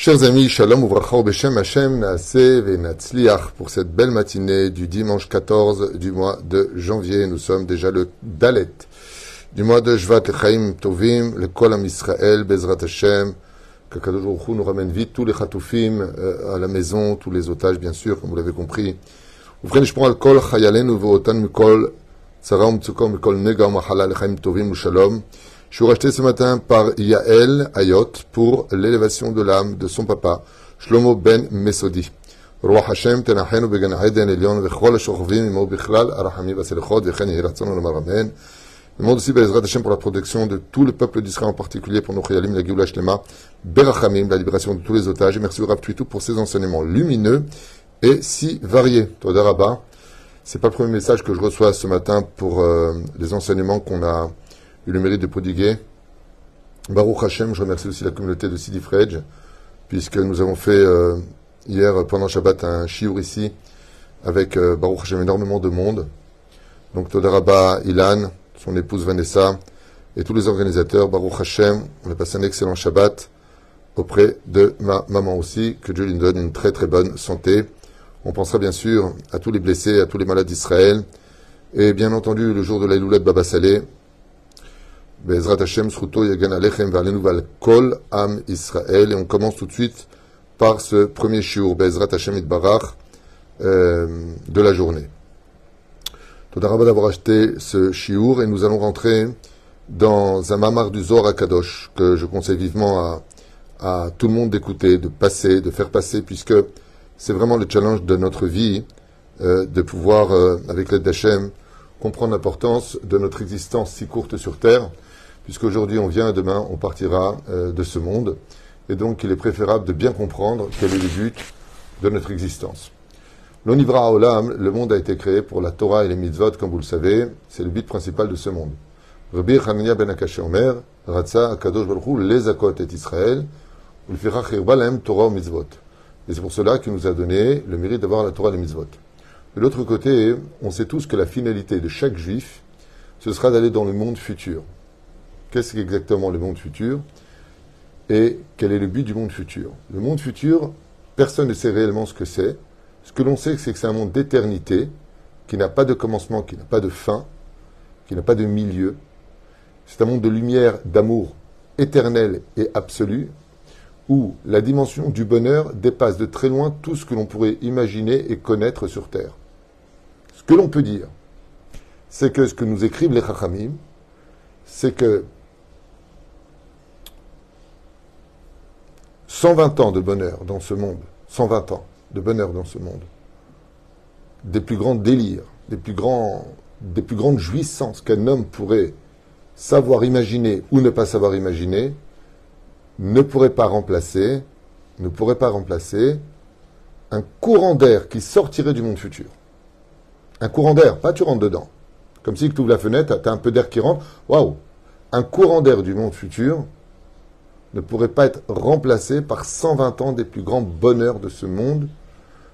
Chers amis, Shalom Uvracha Beshem Hashem Naaseh Venatzliach pour cette belle matinée du dimanche 14 du mois de janvier. Nous sommes déjà le Dalet du mois de Shvat Chaim Tovim, le Kol Am Israël, Bezrat Hashem. Que Kadosh Baruch Hu nous ramène vite tous les Chatoufim euh, à la maison, tous les otages bien sûr, comme vous l'avez compris. ובכן נשמור על כל חיילינו ואותנו מכל צרה ומצוקה ומכל נגע ומחלה לחיים טובים ושלום. Je suis racheté ce matin par Yael Ayot pour l'élévation de l'âme de son papa, Shlomo Ben Mesodi. רוח השם תנחנו בגן עדן עליון וכל השוכבים עמו בכלל הרחמים והסליחות וכן יהי רצון לומר אמן. Demande aussi Bezrat Hashem pour la protection de tout le peuple d'Israël, en particulier pour nos Chayalim, la Géoula Shlema, Berachamim, la libération de tous les otages. Et merci au Rav Tuitou pour ses enseignements lumineux et si variés. Toda Rabba, c'est pas le premier message que je reçois ce matin pour euh, les enseignements qu'on a eu le mérite de prodiguer. Baruch Hashem, je remercie aussi la communauté de Sidi Fredj, puisque nous avons fait euh, hier pendant Shabbat un shiur ici avec euh, Baruch Hashem énormément de monde. Donc Toda Rabba, Ilan, son épouse Vanessa et tous les organisateurs, Baruch Hashem, on a passé un excellent Shabbat auprès de ma maman aussi, que Dieu lui donne une très très bonne santé. On pensera bien sûr à tous les blessés, à tous les malades d'Israël, et bien entendu le jour de l'Aïloulet Baba Saleh, Bezrat Hashem, Sruto, Yagan Alechem, Val Kol Am Israël, et on commence tout de suite par ce premier shiur, Bezrat Hashem Itbarach, euh, de la journée. Todarabah d'avoir acheté ce shiur, et nous allons rentrer dans un mamar du Zohar Kadosh, que je conseille vivement à, à tout le monde d'écouter, de passer, de faire passer, puisque c'est vraiment le challenge de notre vie, euh, de pouvoir, euh, avec l'aide d'Hachem, comprendre l'importance de notre existence si courte sur Terre, puisqu'aujourd'hui on vient demain on partira euh, de ce monde. Et donc il est préférable de bien comprendre quel est le but de notre existence. L'Onivra Olam, le monde a été créé pour la Torah et les mitzvot, comme vous le savez, c'est le but principal de ce monde. Rabbi Hanania ben Omer, Ratza Akadosh Baruch Hu, les Akot et Israël, Torah mitzvot. Et c'est pour cela qu'il nous a donné le mérite d'avoir la Torah et les mitzvot. De l'autre côté, on sait tous que la finalité de chaque juif, ce sera d'aller dans le monde futur. Qu'est-ce qu'exactement le monde futur Et quel est le but du monde futur? Le monde futur, personne ne sait réellement ce que c'est. Ce que l'on sait, c'est que c'est un monde d'éternité, qui n'a pas de commencement, qui n'a pas de fin, qui n'a pas de milieu. C'est un monde de lumière, d'amour éternel et absolu, où la dimension du bonheur dépasse de très loin tout ce que l'on pourrait imaginer et connaître sur Terre. Ce que l'on peut dire, c'est que ce que nous écrivent les Chachamim, c'est que 120 ans de bonheur dans ce monde, 120 ans de bonheur dans ce monde, des plus grands délires, des plus, grands, des plus grandes jouissances qu'un homme pourrait savoir imaginer ou ne pas savoir imaginer, ne pourrait pas remplacer, ne pourrait pas remplacer un courant d'air qui sortirait du monde futur. Un courant d'air, pas tu rentres dedans. Comme si tu ouvres la fenêtre, tu as un peu d'air qui rentre. Waouh Un courant d'air du monde futur ne pourrait pas être remplacé par 120 ans des plus grands bonheurs de ce monde,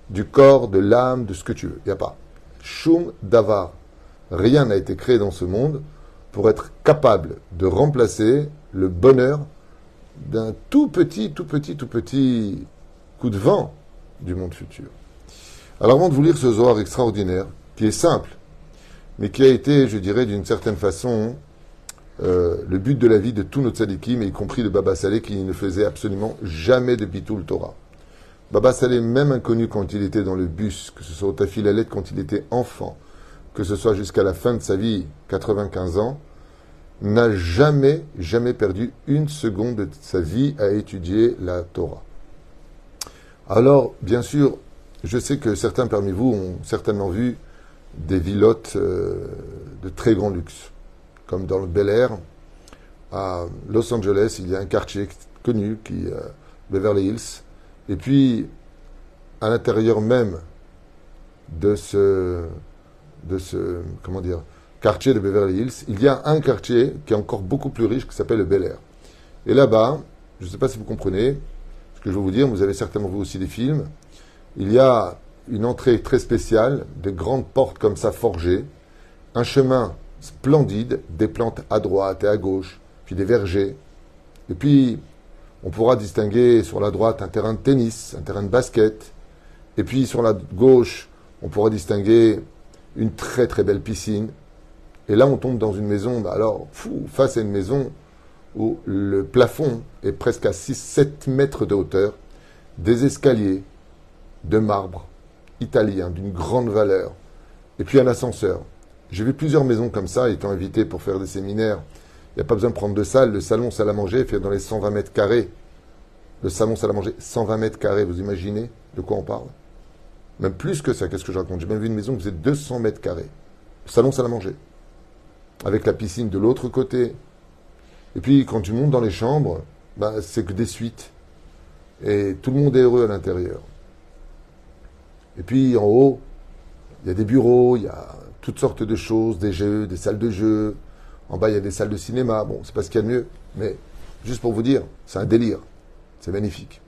du corps, de l'âme, de ce que tu veux. Il n'y a pas. Shum Davar. Rien n'a été créé dans ce monde pour être capable de remplacer le bonheur d'un tout petit, tout petit, tout petit coup de vent du monde futur. Alors avant de vous lire ce Zohar extraordinaire, qui est simple, mais qui a été, je dirais, d'une certaine façon, euh, le but de la vie de tous nos tzadikim, y compris de Baba Saleh, qui ne faisait absolument jamais de bitul Torah. Baba Saleh, même inconnu quand il était dans le bus, que ce soit au Tafilalet quand il était enfant, que ce soit jusqu'à la fin de sa vie, 95 ans, n'a jamais, jamais perdu une seconde de sa vie à étudier la Torah. Alors, bien sûr, je sais que certains parmi vous ont certainement vu des villottes euh, de très grand luxe, comme dans le Bel Air, à Los Angeles, il y a un quartier connu qui euh, Beverly Hills, et puis à l'intérieur même de ce, de ce, comment dire, quartier de Beverly Hills, il y a un quartier qui est encore beaucoup plus riche qui s'appelle le Bel Air. Et là-bas, je ne sais pas si vous comprenez ce que je veux vous dire, vous avez certainement vu aussi des films, il y a une entrée très spéciale, des grandes portes comme ça forgées, un chemin splendide, des plantes à droite et à gauche, puis des vergers. Et puis, on pourra distinguer sur la droite un terrain de tennis, un terrain de basket, et puis sur la gauche, on pourra distinguer une très très belle piscine. Et là, on tombe dans une maison, bah alors, fou, face à une maison où le plafond est presque à 6-7 mètres de hauteur, des escaliers de marbre italien d'une grande valeur, et puis un ascenseur. J'ai vu plusieurs maisons comme ça, étant invité pour faire des séminaires. Il n'y a pas besoin de prendre de salle. Le salon salle à manger fait dans les 120 mètres carrés. Le salon salle à manger, 120 mètres carrés, vous imaginez de quoi on parle? Même plus que ça, qu'est-ce que je raconte? J'ai même vu une maison qui faisait 200 mètres carrés. Le salon salle à manger. Avec la piscine de l'autre côté. Et puis quand tu montes dans les chambres, bah, c'est que des suites. Et tout le monde est heureux à l'intérieur. Et puis en haut, il y a des bureaux, il y a toutes sortes de choses, des jeux, des salles de jeux. En bas, il y a des salles de cinéma. Bon, c'est pas ce qu'il y a de mieux, mais juste pour vous dire, c'est un délire. C'est magnifique.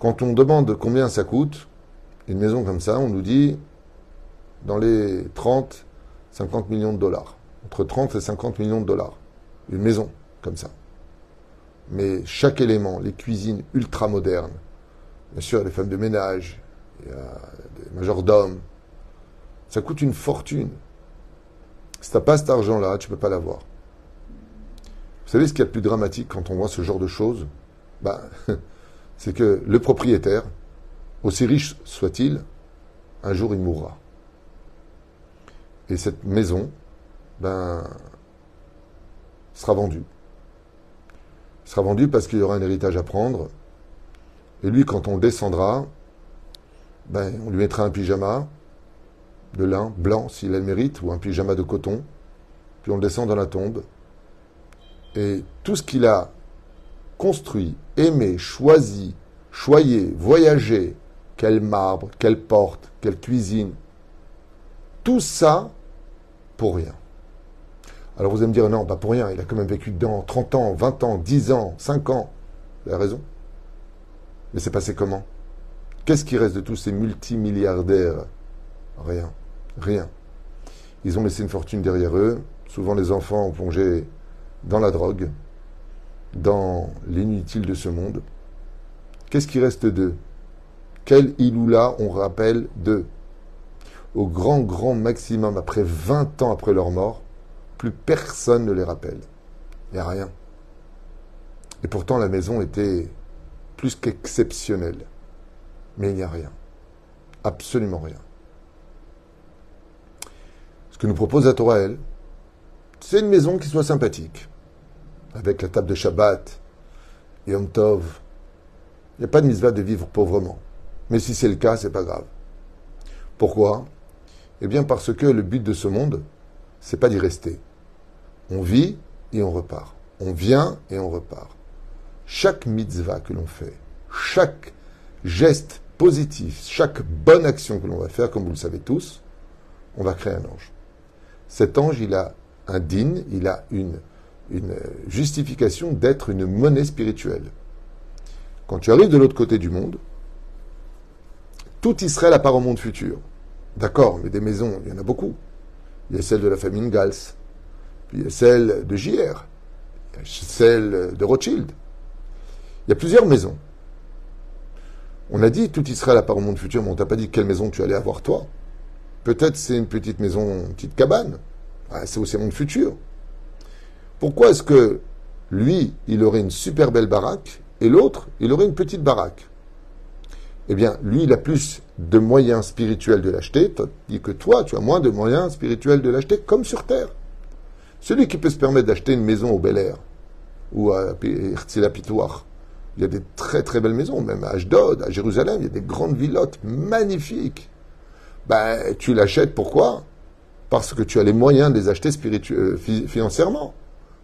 Quand on demande combien ça coûte, une maison comme ça, on nous dit dans les 30, 50 millions de dollars. Entre 30 et 50 millions de dollars. Une maison comme ça. Mais chaque élément, les cuisines ultra modernes, bien sûr, les femmes de ménage, il y a des majordomes. Ça coûte une fortune. Si tu n'as pas cet argent-là, tu ne peux pas l'avoir. Vous savez ce qu'il y a de plus dramatique quand on voit ce genre de choses? Bah, C'est que le propriétaire, aussi riche soit-il, un jour il mourra. Et cette maison, ben, sera vendue. sera vendue parce qu'il y aura un héritage à prendre. Et lui, quand on descendra, ben, on lui mettra un pyjama de lin blanc s'il a le mérite, ou un pyjama de coton, puis on le descend dans la tombe. Et tout ce qu'il a construit, aimé, choisi, choyé, voyagé, quel marbre, quelle porte, quelle cuisine, tout ça pour rien. Alors vous allez me dire, non, pas pour rien, il a quand même vécu dedans 30 ans, 20 ans, 10 ans, 5 ans. Vous avez raison. Mais c'est passé comment? Qu'est-ce qui reste de tous ces multimilliardaires? Rien. Rien. Ils ont laissé une fortune derrière eux. Souvent, les enfants ont plongé dans la drogue, dans l'inutile de ce monde. Qu'est-ce qui reste d'eux? Quel iloula on rappelle d'eux? Au grand, grand maximum, après 20 ans après leur mort, plus personne ne les rappelle. Il n'y a rien. Et pourtant, la maison était plus qu'exceptionnelle. Mais il n'y a rien. Absolument rien. Ce que nous propose la Torah, elle, c'est une maison qui soit sympathique. Avec la table de Shabbat, Yom Tov. Il n'y a pas de mitzvah de vivre pauvrement. Mais si c'est le cas, c'est pas grave. Pourquoi? Eh bien parce que le but de ce monde, c'est pas d'y rester. On vit et on repart. On vient et on repart. Chaque mitzvah que l'on fait, chaque geste positif, chaque bonne action que l'on va faire, comme vous le savez tous, on va créer un ange. Cet ange, il a un din, il a une, justification d'être une monnaie spirituelle. Quand tu arrives de l'autre côté du monde, tout Israël apparaît au monde futur. D'accord, mais des maisons, il y en a beaucoup. Il y a celle de la famille Gals, puis il y a celle de JR, celle de Rothschild. Il y a plusieurs maisons. On a dit tout Israël à part au monde futur, mais on t'a pas dit quelle maison tu allais avoir toi. Peut-être c'est une petite maison, une petite cabane. C'est aussi monde futur. Pourquoi est-ce que lui, il aurait une super belle baraque et l'autre, il aurait une petite baraque? Eh bien, lui, il a plus de moyens spirituels de l'acheter, dit que toi, tu as moins de moyens spirituels de l'acheter, comme sur Terre. Celui qui peut se permettre d'acheter une maison au Bel Air ou à Herzl il y a des très très belles maisons, même à Ashdod, à Jérusalem, il y a des grandes villottes magnifiques. Ben, tu l'achètes pourquoi? Parce que tu as les moyens de les acheter euh, financièrement.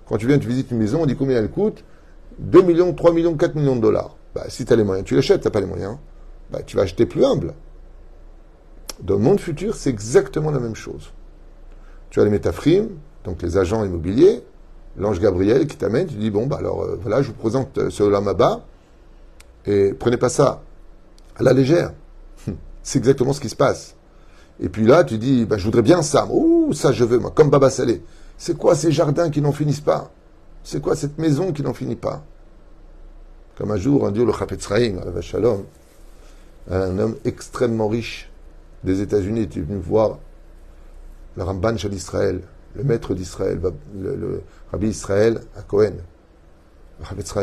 Quand tu viens, tu visites une maison, on dit combien elle coûte? 2 millions, 3 millions, 4 millions de dollars. Ben, si tu as les moyens, tu l'achètes, tu n'as pas les moyens. Ben, tu vas acheter plus humble. Dans le monde futur, c'est exactement la même chose. Tu as les métafrimes, donc les agents immobiliers, l'ange Gabriel qui t'amène, tu dis, bon, bah alors euh, voilà, je vous présente euh, ce Olamaba, et prenez pas ça à la légère. C'est exactement ce qui se passe. Et puis là, tu dis, bah, je voudrais bien ça. Ouh, ça je veux, moi, comme Baba Salé. C'est quoi ces jardins qui n'en finissent pas? C'est quoi cette maison qui n'en finit pas? Comme un jour, un dieu, le Chapetz la Shalom, un homme extrêmement riche des États-Unis était venu voir le Ramban Shal Israël, le maître d'Israël, le, Rabbi Israël à Cohen, le Chapetz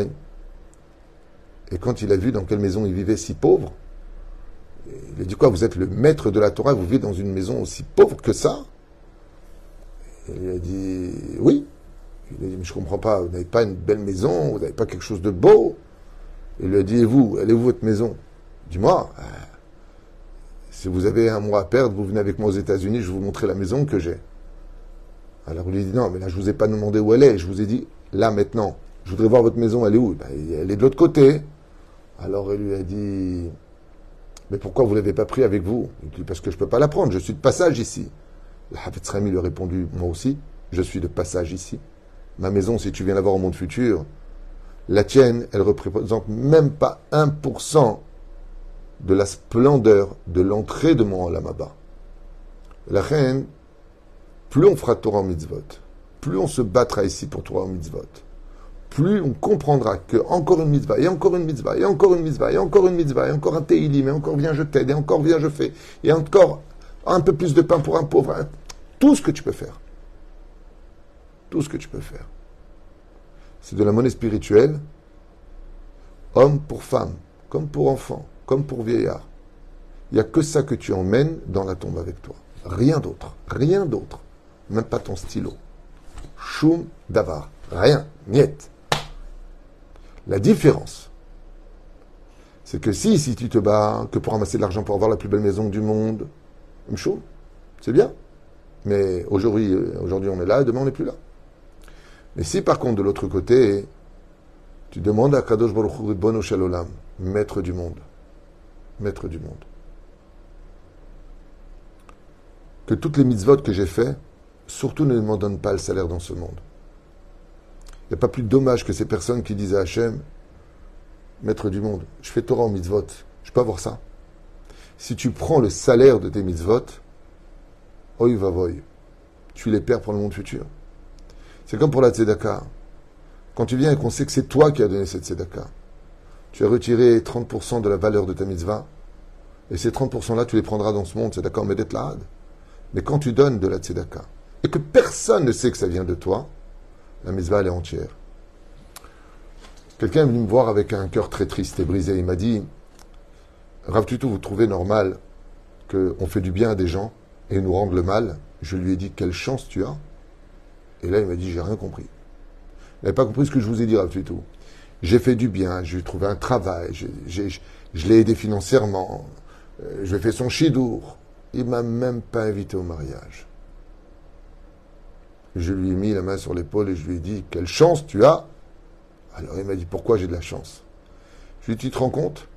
Et quand il a vu dans quelle maison il vivait si pauvre, il a dit quoi Vous êtes le maître de la Torah, vous vivez dans une maison aussi pauvre que ça? Il a dit oui. Il a dit mais je comprends pas, vous n'avez pas une belle maison, vous n'avez pas quelque chose de beau. Il lui a dit et vous, où votre maison? Dis-moi, euh, si vous avez un mois à perdre, vous venez avec moi aux États-Unis, je vais vous montrer la maison que j'ai. Alors il lui dit non, mais là je vous ai pas demandé où elle est, je vous ai dit là maintenant, je voudrais voir votre maison, elle est où? Ben, Elle est de l'autre côté. Alors il lui a dit mais pourquoi vous ne l'avez pas pris avec vous? Il dit, parce que je ne peux pas la prendre, je suis de passage ici. Le Hafetz lui a répondu, moi aussi, je suis de passage ici. Ma maison, si tu viens la voir au monde futur, la tienne, elle représente même pas 1% de la splendeur de l'entrée de mon Olamaba. La reine, plus on fera Torah en mitzvot, plus on se battra ici pour Torah en mitzvot, plus on comprendra que encore une mitzvah, et encore une mitzvah, et encore une mitzvah, et encore une mitzvah, et encore un teilim, et encore viens je t'aide, et encore viens je fais, et encore un peu plus de pain pour un pauvre, hein. tout ce que tu peux faire. Tout ce que tu peux faire. C'est de la monnaie spirituelle, homme pour femme, comme pour enfant, comme pour vieillard. Il n'y a que ça que tu emmènes dans la tombe avec toi. Rien d'autre. Rien d'autre. Même pas ton stylo. Choum davar. Rien. Niet. La différence, c'est que si, si tu te bats que pour ramasser de l'argent pour avoir la plus belle maison du monde, chaud, c'est bien. Mais aujourd'hui, aujourd'hui on est là, demain on n'est plus là. Mais si par contre de l'autre côté, tu demandes à Kadosh Baruch Hu Shalolam, maître du monde, maître du monde, que toutes les mitzvot que j'ai fait, surtout ne m'en donnent pas le salaire dans ce monde. Il n'y a pas plus dommage que ces personnes qui disent à Hachem, maître du monde, je fais Torah en mitzvot, je peux avoir ça. Si tu prends le salaire de tes mitzvot, oi va tu les perds pour le monde futur. C'est comme pour la tzedaka. Quand tu viens et qu'on sait que c'est toi qui as donné cette tzedaka, tu as retiré 30% de la valeur de ta mitzvah, et ces 30%-là, tu les prendras dans ce monde, c'est d'accord, mais d'être Mais quand tu donnes de la tzedaka, et que personne ne sait que ça vient de toi, la mitzvah, elle est entière. Quelqu'un est venu me voir avec un cœur très triste et brisé. Il m'a dit Rav Tutu, vous trouvez normal qu'on fait du bien à des gens et nous rendent le mal? Je lui ai dit Quelle chance tu as? Et là, il m'a dit J'ai rien compris. Il n'avait pas compris ce que je vous ai dit, Rav Tutu. J'ai fait du bien, j'ai trouvé un travail, je l'ai aidé financièrement, euh, je lui ai fait son chidour. Il m'a même pas invité au mariage. Je lui ai mis la main sur l'épaule et je lui ai dit Quelle chance tu as Alors il m'a dit Pourquoi j'ai de la chance? Je lui ai Tu te rends compte?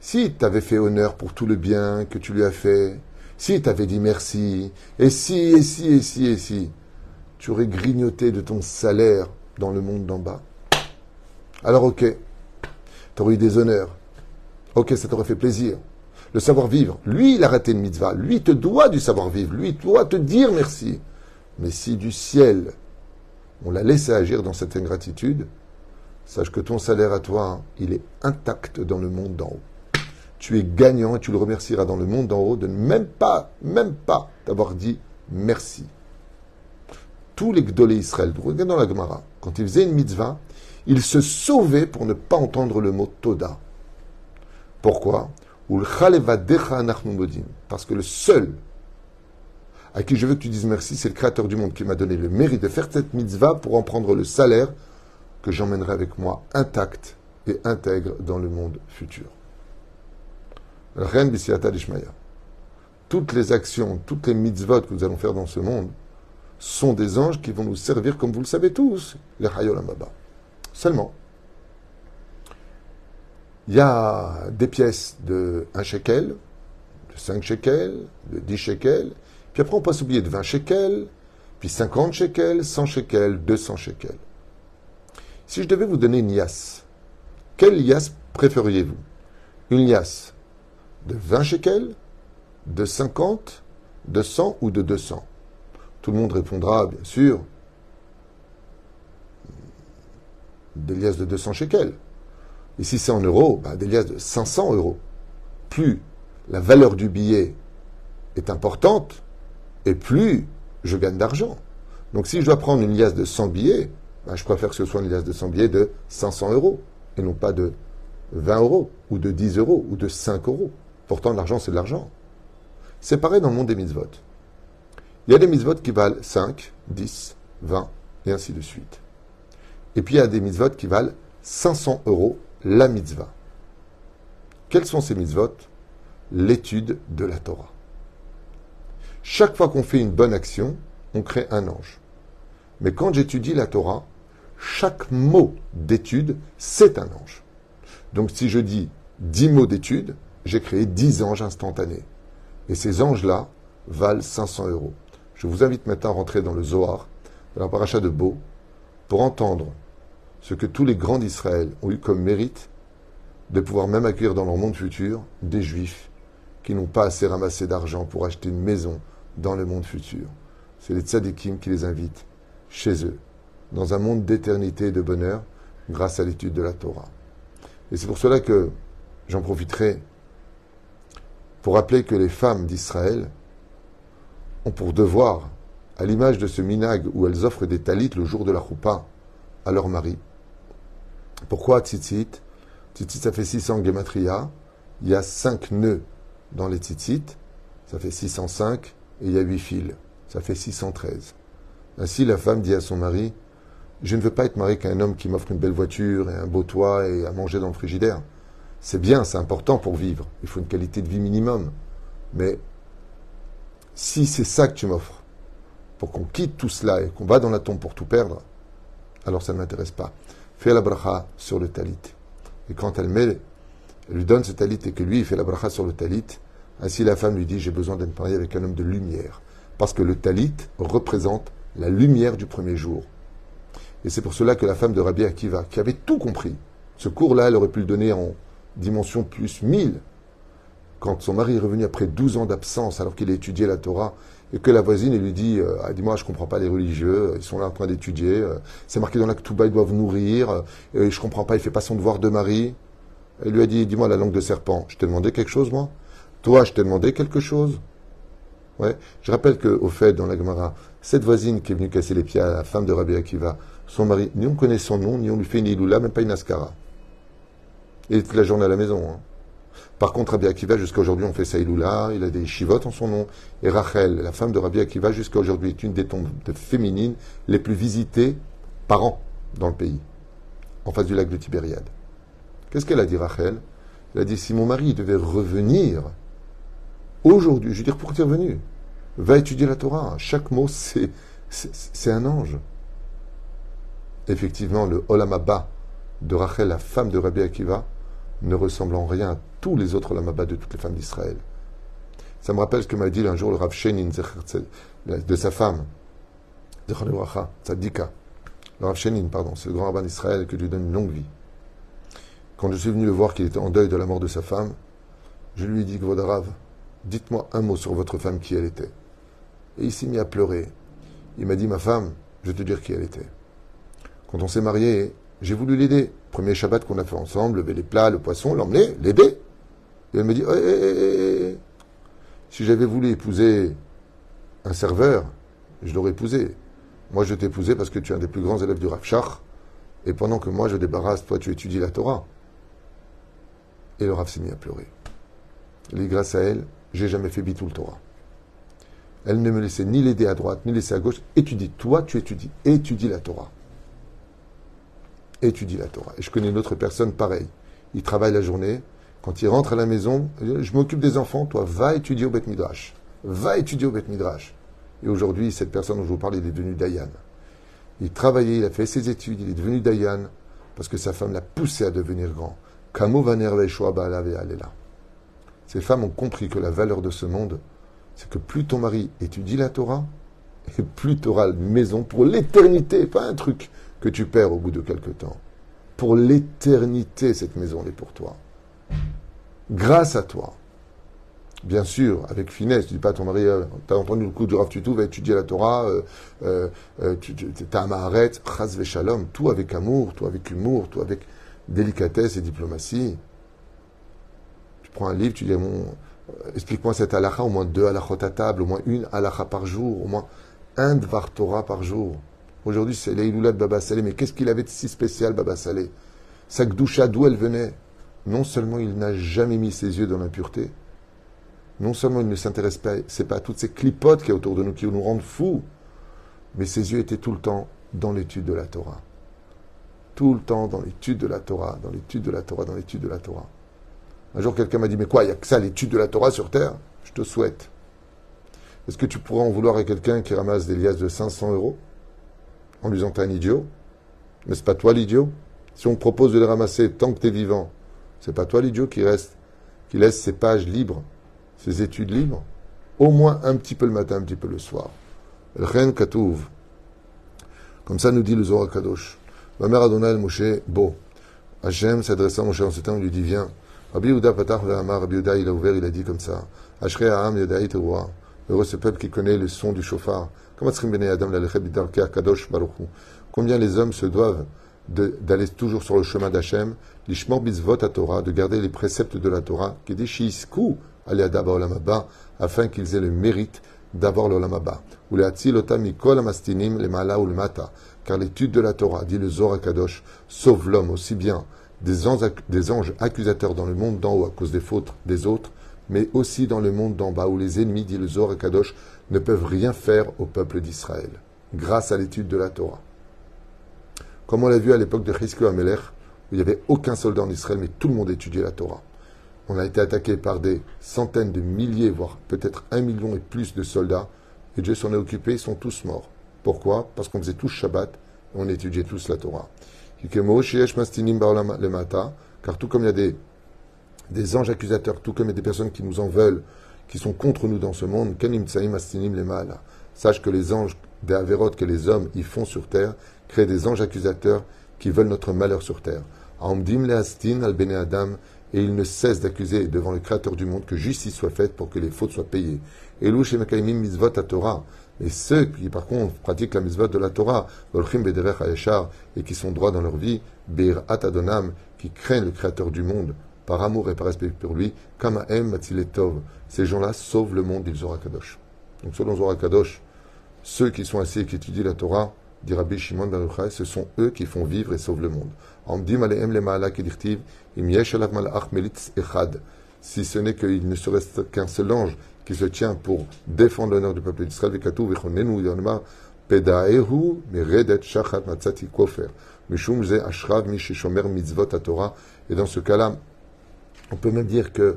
Si tu avais fait honneur pour tout le bien que tu lui as fait, si tu avais dit merci, et si, et si, et si, et si, tu aurais grignoté de ton salaire dans le monde d'en bas? Alors ok, tu aurais eu des honneurs. Ok, ça t'aurait fait plaisir. Le savoir-vivre, lui, il a raté une mitzvah. Lui, te doit du savoir-vivre. Lui, doit te dire merci. Mais si du ciel, on l'a laissé agir dans cette ingratitude, sache que ton salaire à toi, il est intact dans le monde d'en haut. Tu es gagnant et tu le remercieras dans le monde d'en haut de même pas, même pas t'avoir dit merci. Tous les Gdolé Israël, dans la Gemara, quand ils faisaient une mitzvah, ils se sauvaient pour ne pas entendre le mot Toda. Pourquoi? Parce que le seul à qui je veux que tu dises merci, c'est le Créateur du monde qui m'a donné le mérite de faire cette mitzvah pour en prendre le salaire que j'emmènerai avec moi intact et intègre dans le monde futur. Dishmaya. Toutes les actions, toutes les mitzvot que nous allons faire dans ce monde sont des anges qui vont nous servir, comme vous le savez tous, les Hayol Amaba. Seulement, il y a des pièces de 1 shekel, de 5 shekels, de 10 shekels, puis après, on passe oublier de 20 shekels, puis 50 shekels, 100 shekels, 200 shekels. Si je devais vous donner une liasse, quelle liasse préfériez-vous Une liasse de 20 shekels, de 50, de 100 ou de 200 Tout le monde répondra, bien sûr, des liasses de 200 shekels. Et si c'est en euros, bah, des liasses de 500 euros. Plus la valeur du billet est importante, et plus je gagne d'argent. Donc si je dois prendre une liasse de 100 billets, bah, je préfère que ce soit une liasse de 100 billets de 500 euros, et non pas de 20 euros, ou de 10 euros, ou de 5 euros. Pourtant, l'argent, c'est de l'argent. C'est pareil dans le monde des mitzvot. Il y a des mitzvot qui valent 5, 10, 20, et ainsi de suite. Et puis il y a des mitzvot qui valent 500 euros la mitzvah. Quels sont ces mitzvot? L'étude de la Torah. Chaque fois qu'on fait une bonne action, on crée un ange. Mais quand j'étudie la Torah, chaque mot d'étude, c'est un ange. Donc si je dis 10 mots d'étude, j'ai créé 10 anges instantanés. Et ces anges-là valent 500 euros. Je vous invite maintenant à rentrer dans le Zohar, dans la paracha de Beau, pour entendre ce que tous les grands d'Israël ont eu comme mérite de pouvoir même accueillir dans leur monde futur des juifs qui n'ont pas assez ramassé d'argent pour acheter une maison dans le monde futur. C'est les tzadikim qui les invitent chez eux, dans un monde d'éternité et de bonheur, grâce à l'étude de la Torah. Et c'est pour cela que j'en profiterai pour rappeler que les femmes d'Israël ont pour devoir, à l'image de ce minag où elles offrent des talit le jour de la choupa à leur mari. Pourquoi tzitzit? Tzitzit, ça fait 600 gematria. Il y a 5 nœuds dans les tzitzit. Ça fait 605. Et il y a 8 fils. Ça fait 613. Ainsi, la femme dit à son mari Je ne veux pas être mariée qu'à un homme qui m'offre une belle voiture et un beau toit et à manger dans le frigidaire. C'est bien, c'est important pour vivre. Il faut une qualité de vie minimum. Mais si c'est ça que tu m'offres, pour qu'on quitte tout cela et qu'on va dans la tombe pour tout perdre, alors ça ne m'intéresse pas. Fais la bracha sur le talit. Et quand elle met, elle lui donne ce talit et que lui, il fait la bracha sur le talit, ainsi la femme lui dit, j'ai besoin d'être mariée avec un homme de lumière. Parce que le talit représente la lumière du premier jour. Et c'est pour cela que la femme de Rabbi Akiva, qui avait tout compris, ce cours-là, elle aurait pu le donner en dimension plus 1000. Quand son mari est revenu après 12 ans d'absence, alors qu'il a étudié la Torah, et que la voisine lui dit euh, ah, Dis-moi, je ne comprends pas les religieux, ils sont là en train d'étudier, euh, c'est marqué dans la Ketouba, ils doivent nourrir, euh, et je ne comprends pas, il fait pas son devoir de mari. Elle lui a dit Dis-moi la langue de serpent, je t'ai demandé quelque chose, moi? Toi, je t'ai demandé quelque chose Ouais. Je rappelle qu'au fait, dans la Gemara, cette voisine qui est venue casser les pieds à la femme de Rabbi Akiva, son mari, ni on connaît son nom, ni on lui fait une iloula, même pas une askara. Il est toute la journée à la maison. Hein. Par contre, Rabbi Akiva, jusqu'à aujourd'hui, on fait Saïloula, il a des chivotes en son nom. Et Rachel, la femme de Rabbi Akiva, jusqu'à aujourd'hui, est une des tombes féminines les plus visitées par an dans le pays, en face du lac de Tibériade. Qu'est-ce qu'elle a dit, Rachel? Elle a dit si mon mari devait revenir aujourd'hui, je veux dire, pour es revenu Va étudier la Torah. Chaque mot, c'est, un ange. Effectivement, le Olamaba de Rachel, la femme de Rabbi Akiva, ne ressemble en rien à tous les autres lamabas de toutes les femmes d'Israël. Ça me rappelle ce que m'a dit un jour le Rav Shenin de sa femme, Tzadika. Le Rav Shenin, pardon, c'est grand rabbin d'Israël qui lui donne une longue vie. Quand je suis venu le voir qu'il était en deuil de la mort de sa femme, je lui ai dit, Rav, dites-moi un mot sur votre femme, qui elle était. Et il s'est mis à pleurer. Il m'a dit, ma femme, je vais te dire qui elle était. Quand on s'est marié, j'ai voulu l'aider. Premier Shabbat qu'on a fait ensemble, lever les plats, le poisson, l'emmener, l'aider. Et elle me dit eh, eh, eh, Si j'avais voulu épouser un serveur, je l'aurais épousé. Moi, je t'ai épousé parce que tu es un des plus grands élèves du Rav Et pendant que moi, je débarrasse, toi, tu étudies la Torah. Et le Rav s'est mis à pleurer. Et grâce à elle, j'ai jamais fait bitou le Torah. Elle ne me laissait ni l'aider à droite, ni laisser à gauche. Étudie. Toi, tu étudies. Étudie la Torah étudie la Torah. Et je connais une autre personne pareille. Il travaille la journée. Quand il rentre à la maison, je m'occupe des enfants, toi, va étudier au Beth Midrash. Va étudier au Beth Midrash. Et aujourd'hui, cette personne dont je vous parle, il est devenu Dayan. Il travaillait, il a fait ses études, il est devenu Dayan parce que sa femme l'a poussé à devenir grand. Ces femmes ont compris que la valeur de ce monde, c'est que plus ton mari étudie la Torah, et plus tu auras une maison pour l'éternité, pas un truc que tu perds au bout de quelque temps. Pour l'éternité, cette maison est pour toi. Grâce à toi. Bien sûr, avec finesse, tu dis pas à ton mari, euh, tu as entendu le coup du Rav Tutu, va étudier la Torah, euh, euh, tu as un maharet, chas shalom, tout avec amour, tout avec humour, tout avec délicatesse et diplomatie. Prends un livre, tu dis, bon, explique-moi cette halakha, au moins deux halakhot à table, au moins une halakha par jour, au moins un dvar Torah par jour. Aujourd'hui, c'est l'Eiloulat de Baba Salé, mais qu'est-ce qu'il avait de si spécial, Baba Salé Sa gdoucha, d'où elle venait? Non seulement il n'a jamais mis ses yeux dans l'impureté, non seulement il ne s'intéresse pas, c'est pas à toutes ces clipotes qui y autour de nous qui nous rendent fous, mais ses yeux étaient tout le temps dans l'étude de la Torah. Tout le temps dans l'étude de la Torah, dans l'étude de la Torah, dans l'étude de la Torah. Un jour, quelqu'un m'a dit, mais quoi, il n'y a que ça, l'étude de la Torah sur Terre? Je te souhaite. Est-ce que tu pourras en vouloir à quelqu'un qui ramasse des liasses de 500 euros en lui disant, t'es un idiot? Mais c'est pas toi l'idiot Si on propose de les ramasser tant que tu es vivant, c'est pas toi l'idiot qui reste, qui laisse ses pages libres, ses études libres Au moins un petit peu le matin, un petit peu le soir. Ren Katouv. Comme ça nous dit le Zohar Kadosh. Ma mère Adonai Moshe, beau. Hachem s'adressant à Moshe en ce temps, lui dit Viens. Patach il a ouvert, il a dit comme ça Ashrei Teroua. Heureux ce peuple qui connaît le son du chauffard. Combien les hommes se doivent d'aller toujours sur le chemin d'Hachem, l'ishmor bizvot à Torah, de garder les préceptes de la Torah, qui dit shisku aliadaba olamaba, afin qu'ils aient le mérite d'avoir l'olamaba. Ou mikol amastinim le mala ou le mata, car l'étude de la Torah, dit le Zohar Kadosh, sauve l'homme aussi bien des anges, accusateurs dans le monde d'en haut à cause des fautes des autres, mais aussi dans le monde d'en bas où les ennemis, dit le Zohar Kadosh, ne peuvent rien faire au peuple d'Israël, grâce à l'étude de la Torah. Comme on l'a vu à l'époque de Chizkiah Amelech, où il n'y avait aucun soldat en Israël, mais tout le monde étudiait la Torah. On a été attaqué par des centaines de milliers, voire peut-être un million et plus de soldats, et Dieu s'en est occupé, ils sont tous morts. Pourquoi? Parce qu'on faisait tous Shabbat, on étudiait tous la Torah. Car tout comme il y a des, des anges accusateurs, tout comme il y a des personnes qui nous en veulent, qui sont contre nous dans ce monde, sache que les anges des Averot que les hommes y font sur terre créent des anges accusateurs qui veulent notre malheur sur terre. Adam et ils ne cessent d'accuser devant le Créateur du monde que justice soit faite pour que les fautes soient payées. Et. Et ceux qui, par contre, pratiquent la misvot de la Torah, et qui sont droits dans leur vie, Bir Atadonam, qui craignent le Créateur du monde, par amour et par respect pour lui, Kamaem Matiletov. Ces gens-là sauvent le monde, dit Zohar Kadosh. Donc, selon Zohar Kadosh, ceux qui sont assis et qui étudient la Torah, dit Rabbi Shimon Baruchai, ce sont eux qui font vivre et sauvent le monde. Si ce n'est qu'il ne se reste qu'un seul ange qui se tient pour défendre l'honneur du peuple d'Israël, et dans ce cas-là, on peut même dire que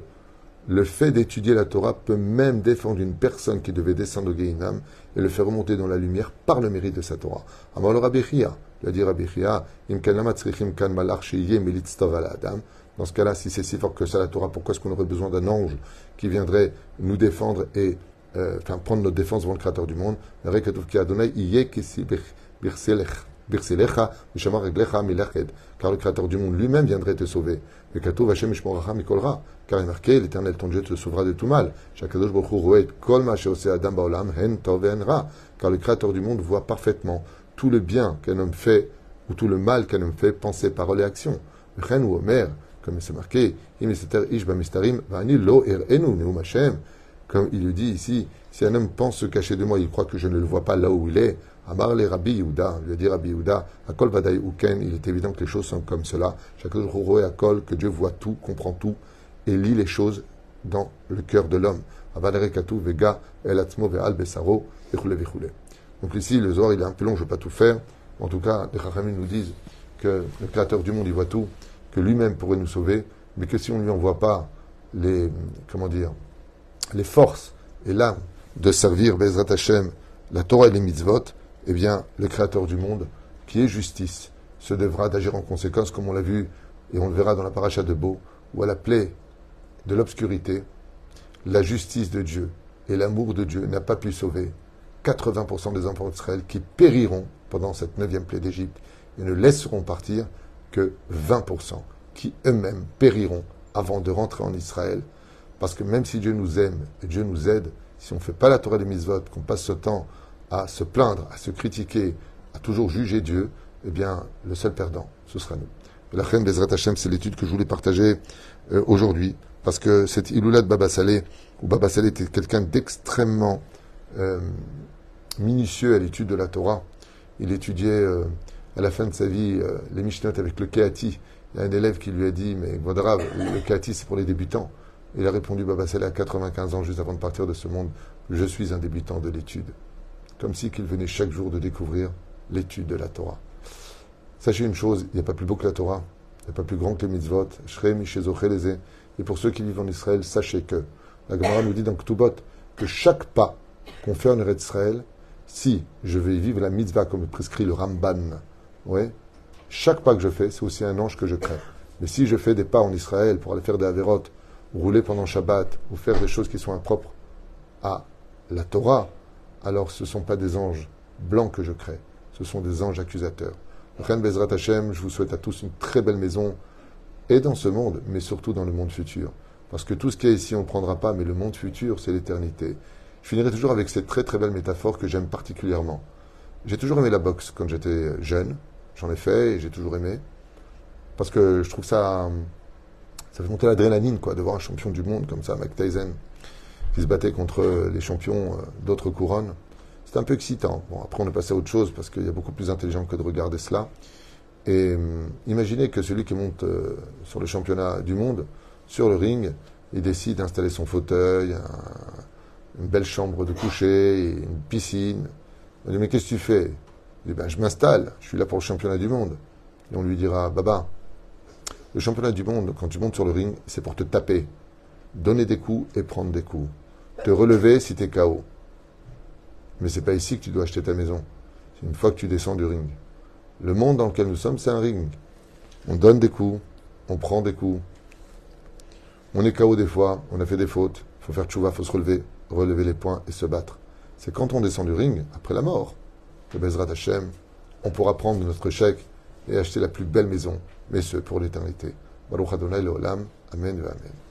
le fait d'étudier la Torah peut même défendre une personne qui devait descendre au Gehinam et le faire remonter dans la lumière par le mérite de sa Torah. Amar le Rabbi Chia, il a dit Rabbi Chia, dans ce cas-là, si c'est si fort que ça la Torah, pourquoi est-ce qu'on aurait besoin d'un ange qui viendrait nous défendre et euh, enfin, prendre notre défense devant le Créateur du monde? Car le Créateur du monde lui-même viendrait te sauver. Car il marqué, l'Éternel ton Dieu te sauvera de tout mal. Car le Créateur du monde voit parfaitement tout le bien qu'un homme fait ou tout le mal qu'un homme fait, pensée, parole et action. ou comme c'est marqué, comme il le dit ici, si un homme pense se cacher de moi, il croit que je ne le vois pas là où il est, Amar le Rabbi Yehuda, lui dit Rabbi Yehuda, Akol Vadaï Uken, il est évident que les choses sont comme cela. Chaque jour, Akol, que Dieu voit tout, comprend tout et lit les choses dans le cœur de l'homme. Vega, El Ve'al Besaro, Donc ici, le Zohar, il est un peu long, je ne vais pas tout faire. En tout cas, les Chachamim nous disent que le Créateur du monde, il voit tout, que lui-même pourrait nous sauver, mais que si on ne lui envoie pas les, comment les forces et l'âme de servir Bezrat Hashem, la Torah et les mitzvot, eh bien, le Créateur du monde, qui est justice, se devra d'agir en conséquence, comme on l'a vu et on le verra dans la paracha de Beau, où à la plaie de l'obscurité, la justice de Dieu et l'amour de Dieu n'a pas pu sauver 80% des enfants d'Israël qui périront pendant cette neuvième plaie d'Égypte et ne laisseront partir que 20% qui eux-mêmes périront avant de rentrer en Israël. Parce que même si Dieu nous aime et Dieu nous aide, si on ne fait pas la Torah des mitzvot, qu'on passe ce temps à se plaindre, à se critiquer, à toujours juger Dieu, eh bien, le seul perdant, ce sera nous. La reine Bezrat Hashem, c'est l'étude que je voulais partager euh, aujourd'hui, parce que cette Iloulat Baba Saleh, où Baba Saleh était quelqu'un d'extrêmement euh, minutieux à l'étude de la Torah. Il étudiait euh, à la fin de sa vie les Mishnot avec le Keati. Il y a un élève qui lui a dit, mais le Keati c'est pour les débutants. Il a répondu, Baba à 95 ans, juste avant de partir de ce monde, je suis un débutant de l'étude. Comme si qu'il venait chaque jour de découvrir l'étude de la Torah. Sachez une chose, il n'y a pas plus beau que la Torah, il n'y a pas plus grand que les mitzvot. Et pour ceux qui vivent en Israël, sachez que la Gemara nous dit dans Ktubot que chaque pas qu'on fait en Israël, si je vais vivre la mitzvah comme prescrit le Ramban, ouais, chaque pas que je fais, c'est aussi un ange que je crée. Mais si je fais des pas en Israël pour aller faire des avérotes, rouler pendant Shabbat, ou faire des choses qui sont impropres à la Torah, alors ce ne sont pas des anges blancs que je crée, ce sont des anges accusateurs. Ren Bezrat Hashem, je vous souhaite à tous une très belle maison, et dans ce monde, mais surtout dans le monde futur. Parce que tout ce qu'il y a ici, on ne prendra pas, mais le monde futur, c'est l'éternité. Je finirai toujours avec cette très très belle métaphore que j'aime particulièrement. J'ai toujours aimé la boxe quand j'étais jeune, j'en ai fait et j'ai toujours aimé. Parce que je trouve ça. Ça fait monter l'adrénaline, quoi, de voir un champion du monde comme ça, Mike Tyson, qui se battait contre les champions euh, d'autres couronnes. C'est un peu excitant. Bon, après, on est passé à autre chose parce qu'il y a beaucoup plus intelligent que de regarder cela. Et hum, imaginez que celui qui monte euh, sur le championnat du monde, sur le ring, il décide d'installer son fauteuil, une belle chambre de coucher, une piscine. On dit, mais qu'est-ce que tu fais? Dit, ben, je m'installe, je suis là pour le championnat du monde. Et on lui dira, Baba, le championnat du monde, quand tu montes sur le ring, c'est pour te taper, donner des coups et prendre des coups, te relever si tu es KO. Mais c'est pas ici que tu dois acheter ta maison. C'est une fois que tu descends du ring. Le monde dans lequel nous sommes, c'est un ring. On donne des coups, on prend des coups. On est KO des fois, on a fait des fautes. Faut faire tchouva, faut se relever, relever les poings et se battre. C'est quand on descend du ring, après la mort, que Bezrat Hashem, on pourra prendre notre chèque et acheter la plus belle maison, mais ce pour l'éternité. Baruch Adonai. Amen Amen.